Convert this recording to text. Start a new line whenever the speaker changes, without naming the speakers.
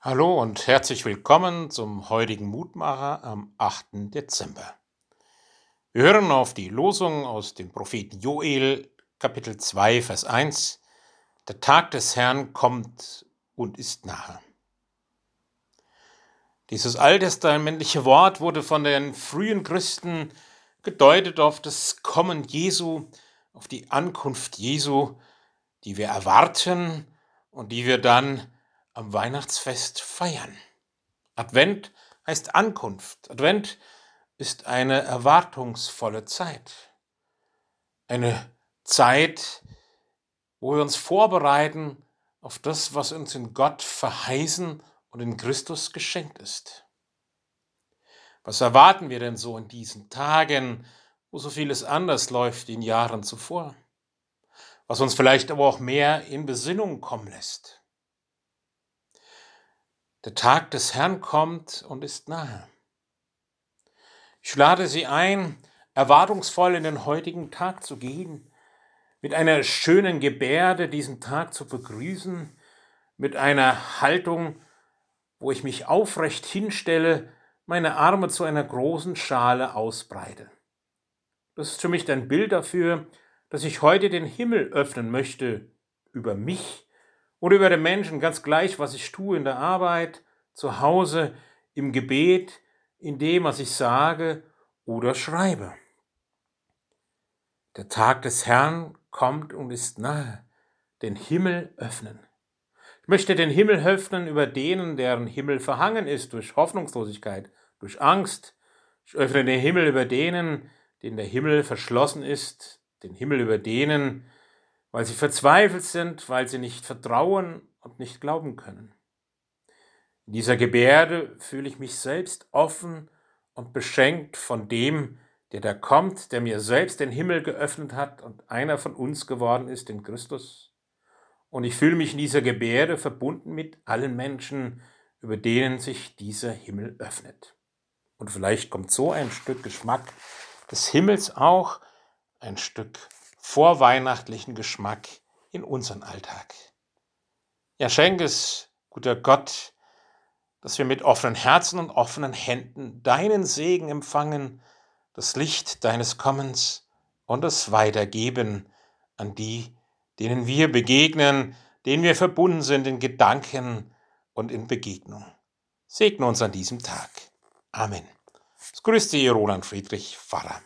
Hallo und herzlich willkommen zum heutigen Mutmacher am 8. Dezember. Wir hören auf die Losung aus dem Propheten Joel, Kapitel 2, Vers 1. Der Tag des Herrn kommt und ist nahe. Dieses alttestamentliche Wort wurde von den frühen Christen gedeutet auf das Kommen Jesu, auf die Ankunft Jesu, die wir erwarten und die wir dann am Weihnachtsfest feiern. Advent heißt Ankunft. Advent ist eine erwartungsvolle Zeit. Eine Zeit, wo wir uns vorbereiten auf das, was uns in Gott verheißen und in Christus geschenkt ist. Was erwarten wir denn so in diesen Tagen, wo so vieles anders läuft wie in Jahren zuvor? Was uns vielleicht aber auch mehr in Besinnung kommen lässt. Der Tag des Herrn kommt und ist nahe. Ich lade Sie ein, erwartungsvoll in den heutigen Tag zu gehen, mit einer schönen Gebärde diesen Tag zu begrüßen, mit einer Haltung, wo ich mich aufrecht hinstelle, meine Arme zu einer großen Schale ausbreite. Das ist für mich ein Bild dafür, dass ich heute den Himmel öffnen möchte über mich oder über den Menschen, ganz gleich, was ich tue in der Arbeit, zu Hause, im Gebet, in dem, was ich sage oder schreibe. Der Tag des Herrn kommt und ist nahe. Den Himmel öffnen. Ich möchte den Himmel öffnen über denen, deren Himmel verhangen ist durch Hoffnungslosigkeit, durch Angst. Ich öffne den Himmel über denen, denen der Himmel verschlossen ist, den Himmel über denen, weil sie verzweifelt sind, weil sie nicht vertrauen und nicht glauben können. In dieser Gebärde fühle ich mich selbst offen und beschenkt von dem, der da kommt, der mir selbst den Himmel geöffnet hat und einer von uns geworden ist in Christus. Und ich fühle mich in dieser Gebärde verbunden mit allen Menschen, über denen sich dieser Himmel öffnet. Und vielleicht kommt so ein Stück Geschmack des Himmels auch, ein Stück vorweihnachtlichen Geschmack in unseren Alltag. Ja, schenk es, guter Gott, dass wir mit offenen Herzen und offenen Händen deinen Segen empfangen, das Licht deines Kommens und es weitergeben an die, denen wir begegnen, denen wir verbunden sind in Gedanken und in Begegnung. Segne uns an diesem Tag. Amen. Es grüßt Sie, Roland Friedrich Pfarrer.